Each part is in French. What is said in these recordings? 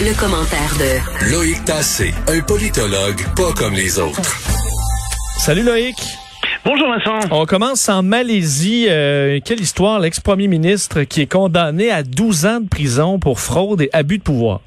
Le, commentaire de Loïc Tassé, un politologue pas comme les autres. Salut Loïc. Bonjour Vincent. On commence en Malaisie. Euh, quelle histoire, l'ex-premier ministre qui est condamné à 12 ans de prison pour fraude et abus de pouvoir?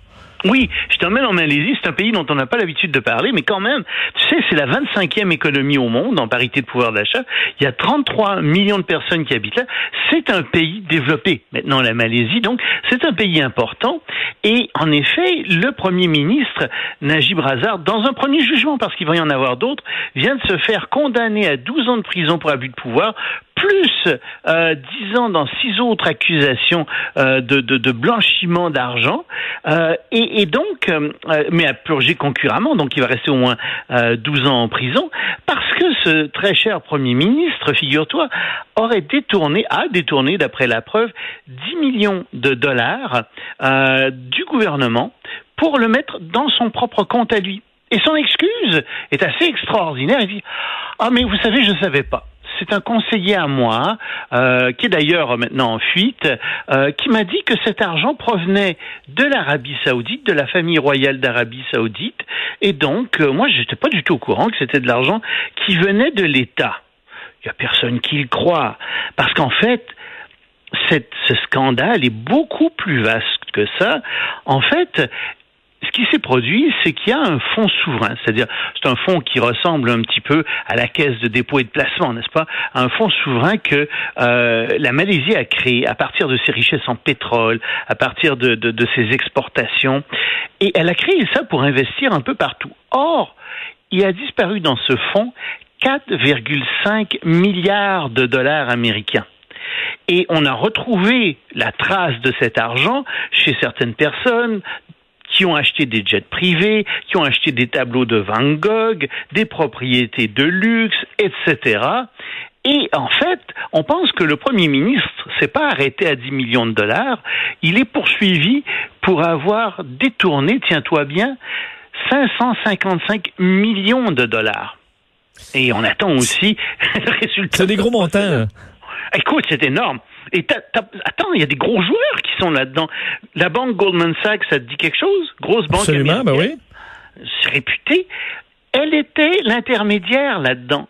Oui, je t'emmène en Malaisie. C'est un pays dont on n'a pas l'habitude de parler, mais quand même, tu sais, c'est la 25e économie au monde en parité de pouvoir d'achat. Il y a 33 millions de personnes qui habitent là. C'est un pays développé. Maintenant, la Malaisie, donc, c'est un pays important. Et en effet, le Premier ministre, Najib Razak, dans un premier jugement, parce qu'il va y en avoir d'autres, vient de se faire condamner à 12 ans de prison pour abus de pouvoir plus euh, 10 ans dans six autres accusations euh, de, blanchiment d'argent, euh, et, donc, euh, mais à purger concurremment, donc il va rester au moins 12 ans en prison, parce que ce très cher Premier ministre, figure-toi, aurait détourné, a détourné, d'après la preuve, 10 millions de dollars du gouvernement pour le mettre dans son propre compte à lui. Et son excuse est assez extraordinaire. Il dit Ah, mais vous savez, je ne savais pas c'est un conseiller à moi, euh, qui est d'ailleurs maintenant en fuite, euh, qui m'a dit que cet argent provenait de l'Arabie saoudite, de la famille royale d'Arabie saoudite, et donc euh, moi je n'étais pas du tout au courant que c'était de l'argent qui venait de l'État. Il n'y a personne qui le croit, parce qu'en fait, ce scandale est beaucoup plus vaste que ça. En fait, ce qui s'est produit, c'est qu'il y a un fonds souverain, c'est-à-dire c'est un fonds qui ressemble un petit peu à la caisse de dépôt et de placement, n'est-ce pas? Un fonds souverain que euh, la Malaisie a créé à partir de ses richesses en pétrole, à partir de, de, de ses exportations, et elle a créé ça pour investir un peu partout. Or, il a disparu dans ce fonds 4,5 milliards de dollars américains. Et on a retrouvé la trace de cet argent chez certaines personnes, qui ont acheté des jets privés, qui ont acheté des tableaux de Van Gogh, des propriétés de luxe, etc. Et en fait, on pense que le Premier ministre s'est pas arrêté à 10 millions de dollars, il est poursuivi pour avoir détourné, tiens-toi bien, 555 millions de dollars. Et on attend aussi le résultat. C'est des gros montants. Écoute, c'est énorme. Et attends, il y a des gros joueurs qui sont là-dedans. La banque Goldman Sachs, ça te dit quelque chose? Grosse banque Absolument, ben oui. réputée. Elle était l'intermédiaire là-dedans.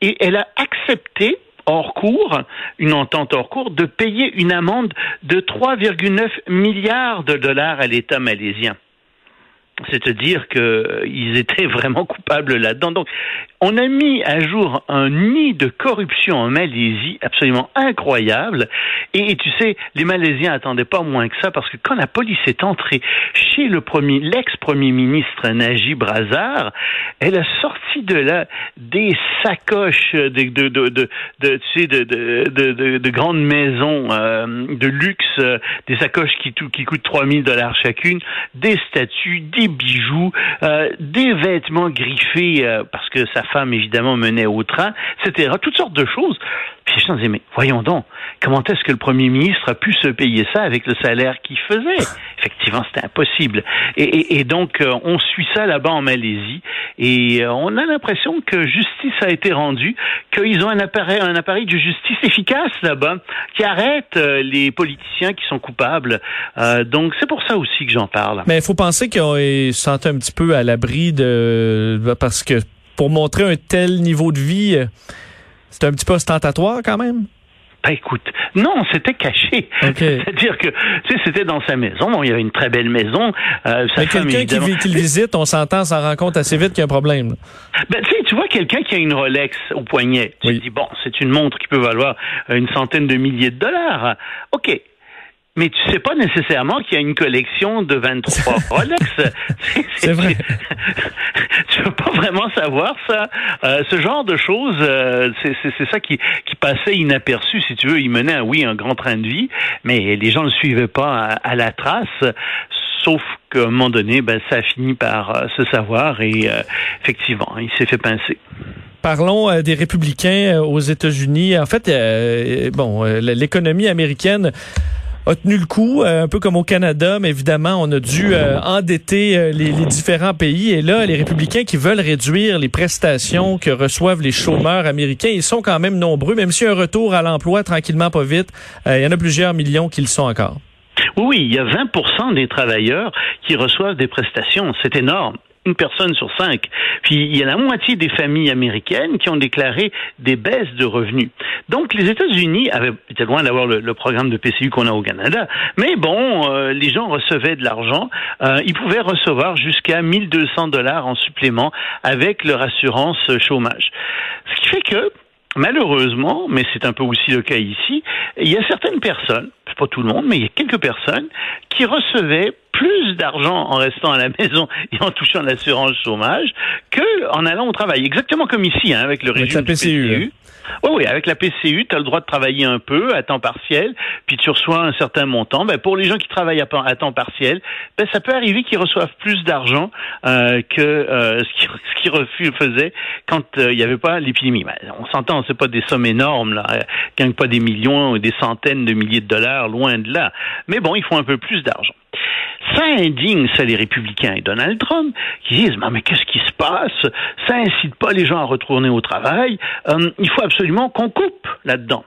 Et elle a accepté, hors cours, une entente hors cours, de payer une amende de 3,9 milliards de dollars à l'État malaisien c'est à dire qu'ils étaient vraiment coupables là-dedans. Donc, on a mis à jour un nid de corruption en Malaisie absolument incroyable. Et, tu sais, les Malaisiens attendaient pas moins que ça parce que quand la police est entrée chez le premier, l'ex-premier ministre Najib Razak, elle a sorti de là des sacoches de, de, de, tu sais, de, de, de, grandes maisons euh, de luxe, euh, des sacoches qui, qui coûtent 3000 dollars chacune, des statues, des bijoux, euh, des vêtements griffés euh, parce que sa femme évidemment menait au train, etc. Toutes sortes de choses. Puis je me disais, mais voyons donc, comment est-ce que le premier ministre a pu se payer ça avec le salaire qu'il faisait? Effectivement, c'était impossible. Et, donc, euh, on suit ça là-bas en Malaisie, et euh, on a l'impression que justice a été rendue, qu'ils ont un appareil, un appareil de justice efficace là-bas, qui arrête euh, les politiciens qui sont coupables. donc, c'est pour ça aussi que j'en parle. Mais il faut penser qu'ils se un petit peu à l'abri de... parce que pour montrer un tel niveau de vie c'est un petit peu ostentatoire quand même? Ben écoute, non, c'était caché. C'est-à-dire que, tu sais, c'était dans sa maison. Bon, il y avait une très belle maison. Euh, Mais quelqu'un qui, qui, le visite, on s'entend, s'en rend compte assez vite qu'il y a un problème. Ben, tu sais, tu vois quelqu'un qui a une Rolex au poignet. Tu te dis, bon, c'est une montre qui peut valoir une centaine de milliers de dollars. OK. Mais tu sais pas nécessairement qu'il y a une collection de 23 Rolex. C'est vrai. tu peux pas vraiment savoir ça. Euh, ce genre de choses, euh, c'est ça qui, qui passait inaperçu, si tu veux. Il menait, oui, un grand train de vie, mais les gens ne le suivaient pas à, la trace. Sauf qu'à un moment donné, ben, ça a fini par euh, se savoir et euh, effectivement, il s'est fait pincer. Parlons euh, des républicains aux États-Unis. En fait, bon, l'économie américaine a tenu le coup, un peu comme au Canada, mais évidemment, on a dû endetter les, les, différents pays. Et là, les républicains qui veulent réduire les prestations que reçoivent les chômeurs américains, ils sont quand même nombreux, même si un retour à l'emploi tranquillement, pas vite, il y en a plusieurs millions qui le sont encore. Oui, il y a 20% des travailleurs qui reçoivent des prestations. C'est énorme une personne sur cinq. Puis il y a la moitié des familles américaines qui ont déclaré des baisses de revenus. Donc les États-Unis avaient été loin d'avoir le, programme de PCU qu'on a au Canada, mais bon, euh, les gens recevaient de l'argent. Euh, ils pouvaient recevoir jusqu'à 1200 dollars en supplément avec leur assurance chômage. Ce qui fait que malheureusement, mais c'est un peu aussi le cas ici, il y a certaines personnes pas tout le monde, mais il y a quelques personnes qui recevaient plus d'argent en restant à la maison et en touchant l'assurance chômage que en allant au travail. Exactement comme ici, hein, avec le régime PCU. Oui, oui, avec la PCU, tu as le droit de travailler un peu à temps partiel, puis tu reçois un certain montant. Ben, pour les gens qui travaillent à, temps partiel, ben, ça peut arriver qu'ils reçoivent plus d'argent euh, que euh, ce qu'ils faisaient quand euh, il n'y avait pas l'épidémie. Ben, on s'entend, c'est pas des sommes énormes, là, gagnent pas des millions ou des centaines de milliers de dollars, loin de là. Mais bon, ils font un peu plus d'argent. Ça indigne, ça, les républicains et Donald Trump, qui disent, mais qu'est-ce qui se passe? Ça incite pas les gens à retourner au travail. Euh, il faut absolument qu'on coupe là-dedans.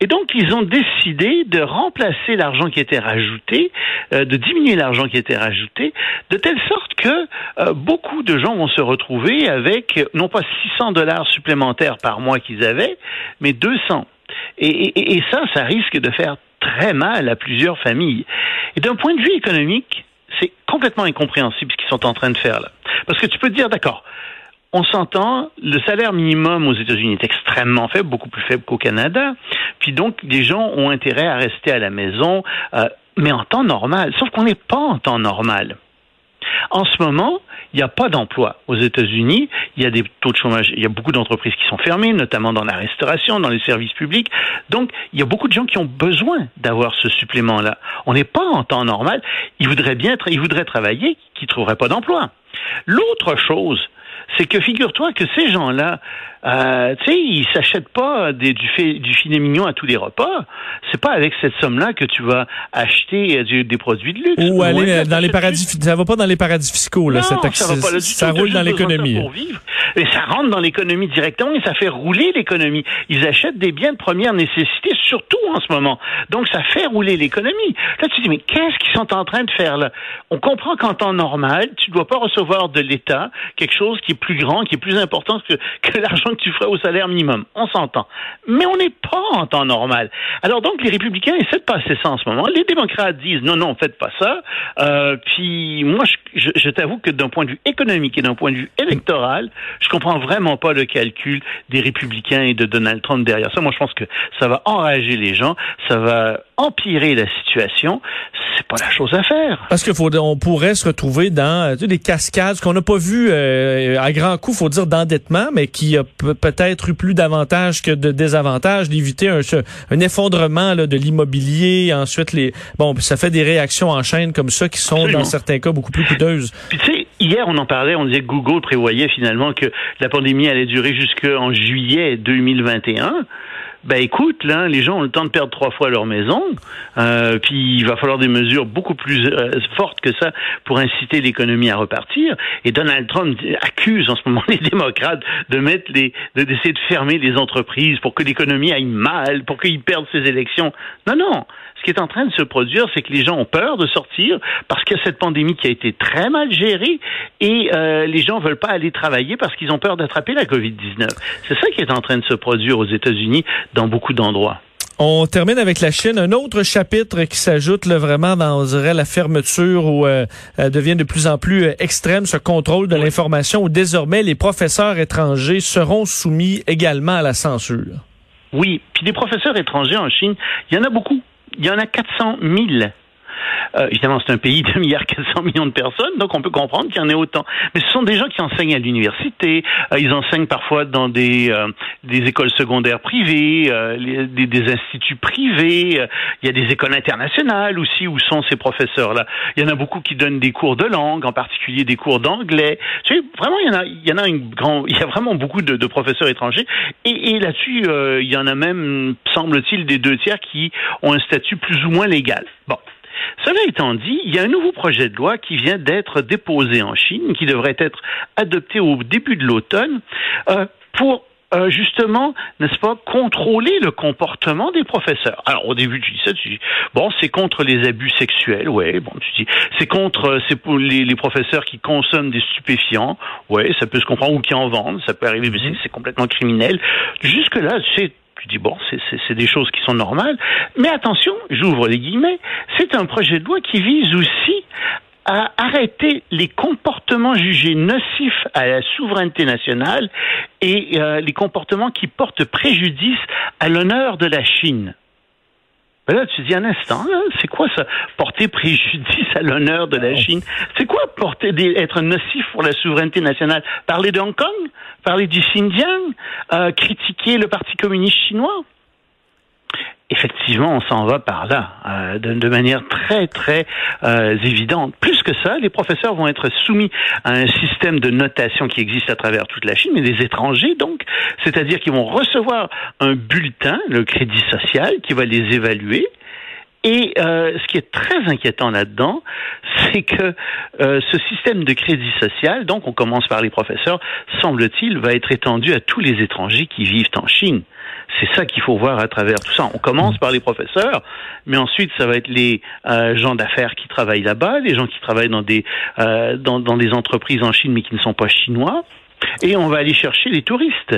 Et donc, ils ont décidé de remplacer l'argent qui était rajouté, euh, de diminuer l'argent qui était rajouté, de telle sorte que euh, beaucoup de gens vont se retrouver avec non pas 600 dollars supplémentaires par mois qu'ils avaient, mais 200. Et, et, ça, ça risque de faire très mal à plusieurs familles. Et d'un point de vue économique, c'est complètement incompréhensible ce qu'ils sont en train de faire là. Parce que tu peux te dire, d'accord, on s'entend, le salaire minimum aux États-Unis est extrêmement faible, beaucoup plus faible qu'au Canada. Puis donc, les gens ont intérêt à rester à la maison, euh, mais en temps normal. Sauf qu'on n'est pas en temps normal. En ce moment, il n'y a pas d'emploi aux États-Unis. Il y a des taux de chômage. Il y a beaucoup d'entreprises qui sont fermées, notamment dans la restauration, dans les services publics. Donc, il y a beaucoup de gens qui ont besoin d'avoir ce supplément-là. On n'est pas en temps normal. Ils voudraient bien, ils voudraient travailler, qui ne trouveraient pas d'emploi. L'autre chose, c'est que figure-toi que ces gens-là, euh, tu sais, ils s'achètent pas du, du filet mignon à tous les repas. C'est pas avec cette somme-là que tu vas acheter euh, des produits de luxe. Ou aller dans les paradis, ça va pas dans les paradis fiscaux là. Non, ça, va pas ça roule dans l'économie. Et ça rentre dans l'économie directement et ça fait rouler l'économie. Ils achètent des biens de première nécessité, surtout en ce moment. Donc ça fait rouler l'économie. Là, tu te dis mais qu'est-ce qu'ils sont en train de faire là? On comprend qu'en temps normal, tu dois pas recevoir de l'État quelque chose qui est plus grand, qui est plus important que, que l'argent tu ferais au salaire minimum. On s'entend. Mais on n'est pas en temps normal. Alors donc, les républicains essaient de passer ça en ce moment. Les démocrates disent non, non, faites pas ça. Euh, puis moi, je, t'avoue que d'un point de vue économique et d'un point de vue électoral, je comprends vraiment pas le calcul des républicains et de Donald Trump derrière ça. Moi, je pense que ça va enrager les gens, ça va empirer la situation. C'est pas la chose à faire. Parce que faut, on pourrait se retrouver dans des cascades qu'on n'a pas vu euh, à grand coup, faut dire d'endettement, mais qui a peut-être eu plus d'avantages que de désavantages, d'éviter un, un, effondrement là, de l'immobilier. Ensuite, les bon, ça fait des réactions en chaîne comme ça qui sont dans certains cas beaucoup plus coûteuses. Puis tu sais, hier on en parlait, on disait que Google prévoyait finalement que la pandémie allait durer jusqu'en juillet 2021 ben écoute, là, les gens ont le temps de perdre trois fois leur maison, euh, puis il va falloir des mesures beaucoup plus euh, fortes que ça pour inciter l'économie à repartir. Et Donald Trump accuse en ce moment les démocrates de mettre les, d'essayer de fermer les entreprises pour que l'économie aille mal, pour qu'ils perdent ses élections. Non, non ce qui est en train de se produire, c'est que les gens ont peur de sortir parce qu'il y a cette pandémie qui a été très mal gérée et euh, les gens veulent pas aller travailler parce qu'ils ont peur d'attraper la COVID-19. C'est ça qui est en train de se produire aux États-Unis dans beaucoup d'endroits. On termine avec la Chine. Un autre chapitre qui s'ajoute là, vraiment dans la fermeture où euh, euh, devient de plus en plus euh, extrême ce contrôle de l'information où désormais les professeurs étrangers seront soumis également à la censure. Oui, puis des professeurs étrangers en Chine, il y en a beaucoup il y en a 400 000 euh, évidemment, c'est un pays de 2 milliards 400 millions de personnes, donc on peut comprendre qu'il y en ait autant. Mais ce sont des gens qui enseignent à l'université, euh, ils enseignent parfois dans des, euh, des écoles secondaires privées, les, des, des, instituts privés, il y a des écoles internationales aussi où sont ces professeurs-là. Il y en a beaucoup qui donnent des cours de langue, en particulier des cours d'anglais. Tu sais, vraiment, il y en a, il y en a une grand, il y a vraiment beaucoup de, de professeurs étrangers. Et, et là-dessus, il y en a même, semble-t-il, des deux tiers qui ont un statut plus ou moins légal. Bon. Cela étant dit, il y a un nouveau projet de loi qui vient d'être déposé en Chine, qui devrait être adopté au début de l'automne, euh, pour euh, justement, n'est-ce pas, contrôler le comportement des professeurs. Alors au début tu dis ça, tu dis bon c'est contre les abus sexuels, ouais, bon tu dis c'est contre euh, c'est pour les, les, professeurs qui consomment des stupéfiants, ouais ça peut se comprendre ou qui en vendent, ça peut arriver, mais c'est complètement criminel. Jusque là c'est tu dis, bon, c'est des choses qui sont normales. Mais attention, j'ouvre les guillemets, c'est un projet de loi qui vise aussi à arrêter les comportements jugés nocifs à la souveraineté nationale et euh, les comportements qui portent préjudice à l'honneur de la Chine. Ben là, tu dis un instant, c'est quoi ça Porter préjudice à l'honneur de la Chine? C'est quoi porter des, être nocif pour la souveraineté nationale? Parler de Hong Kong? Parler du Xinjiang? Euh, Critiquer le Parti communiste chinois? Effectivement, on s'en va par là, euh, de, manière très, très euh, évidente. Plus que ça, les professeurs vont être soumis à un système de notation qui existe à travers toute la Chine, mais des étrangers, donc, c'est-à-dire qu'ils vont recevoir un bulletin, le crédit social, qui va les évaluer. Et euh, ce qui est très inquiétant là-dedans, c'est que ce système de crédit social, donc on commence par les professeurs, semble-t-il, va être étendu à tous les étrangers qui vivent en Chine. C'est ça qu'il faut voir à travers tout ça. On commence par les professeurs, mais ensuite ça va être les euh, gens d'affaires qui travaillent là-bas, les gens qui travaillent dans des euh, dans, dans des entreprises en Chine mais qui ne sont pas chinois, et on va aller chercher les touristes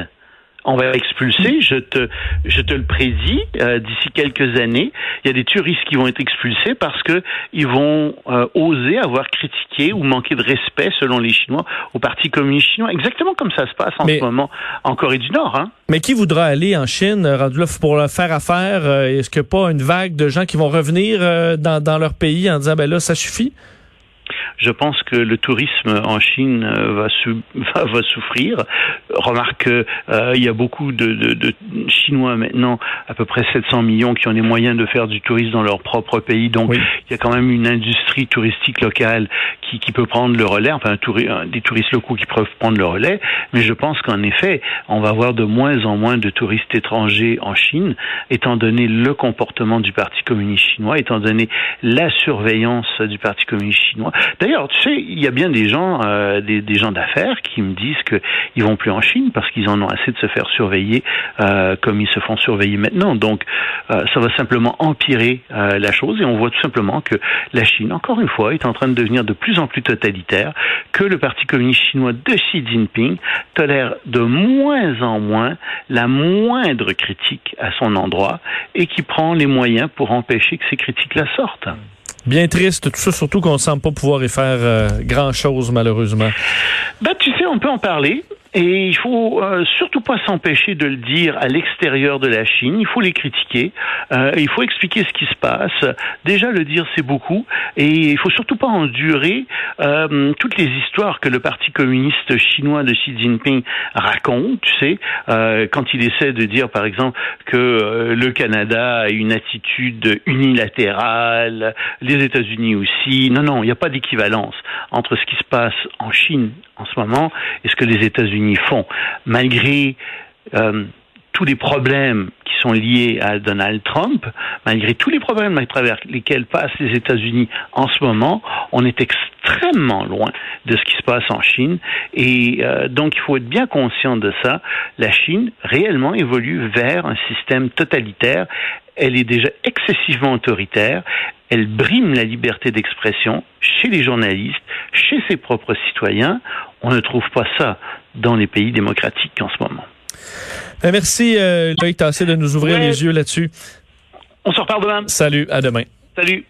on va expulser, je te, je te le prédis, euh, d'ici quelques années, il y a des touristes qui vont être expulsés parce que ils vont euh, oser avoir critiqué ou manqué de respect, selon les Chinois, au Parti communiste chinois. Exactement comme ça se passe en ce moment en Corée du Nord. Hein. Mais qui voudra aller en Chine, là, pour faire affaire? Euh, est-ce que pas une vague de gens qui vont revenir dans, dans leur pays en disant, ben là, ça suffit? Je pense que le tourisme en Chine euh, va, va, va souffrir. Remarque euh, y a beaucoup de, de, de, Chinois maintenant, à peu près 700 millions, qui ont les moyens de faire du tourisme dans leur propre pays. Donc, il y a quand même une industrie touristique locale qui, qui peut prendre le relais, enfin, des touristes locaux qui peuvent prendre le relais. Mais je pense qu'en effet, on va avoir de moins en moins de touristes étrangers en Chine, étant donné le comportement du Parti communiste chinois, étant donné la surveillance du Parti communiste chinois. D'ailleurs, tu sais, il y a bien des gens, euh, des, gens d'affaires qui me disent qu'ils vont plus en Chine parce qu'ils en ont assez de se faire surveiller euh, comme ils se font surveiller maintenant. Donc, euh, ça va simplement empirer la chose et on voit tout simplement que la Chine, encore une fois, est en train de devenir de plus en plus totalitaire, que le Parti communiste chinois de Xi Jinping tolère de moins en moins la moindre critique à son endroit et qui prend les moyens pour empêcher que ces critiques-là sortent. Bien triste, tout ça, surtout qu'on ne semble pas pouvoir y faire euh, grand-chose, malheureusement. Ben, tu sais, on peut en parler. Et il faut euh, surtout pas s'empêcher de le dire à l'extérieur de la Chine. Il faut les critiquer. Euh, il faut expliquer ce qui se passe. Déjà le dire c'est beaucoup. Et il faut surtout pas endurer euh, toutes les histoires que le Parti communiste chinois de Xi Jinping raconte. Tu sais, euh, quand il essaie de dire par exemple que euh, le Canada a une attitude unilatérale, les États-Unis aussi. Non non, il n'y a pas d'équivalence entre ce qui se passe en Chine en ce moment et ce que les États-Unis font. Malgré euh, tous les problèmes qui sont liés à Donald Trump, malgré tous les problèmes à travers lesquels passent les États-Unis en ce moment, on est extrêmement loin de ce qui se passe en Chine. Et euh, donc, il faut être bien conscient de ça. La Chine réellement évolue vers un système totalitaire. Elle est déjà excessivement autoritaire. Elle brime la liberté d'expression chez les journalistes, chez ses propres citoyens. On ne trouve pas ça dans les pays démocratiques en ce moment. Ben, merci, euh, Loïc Tassé, de nous ouvrir ouais. les yeux là-dessus. On se reparle demain. Salut, à demain. Salut.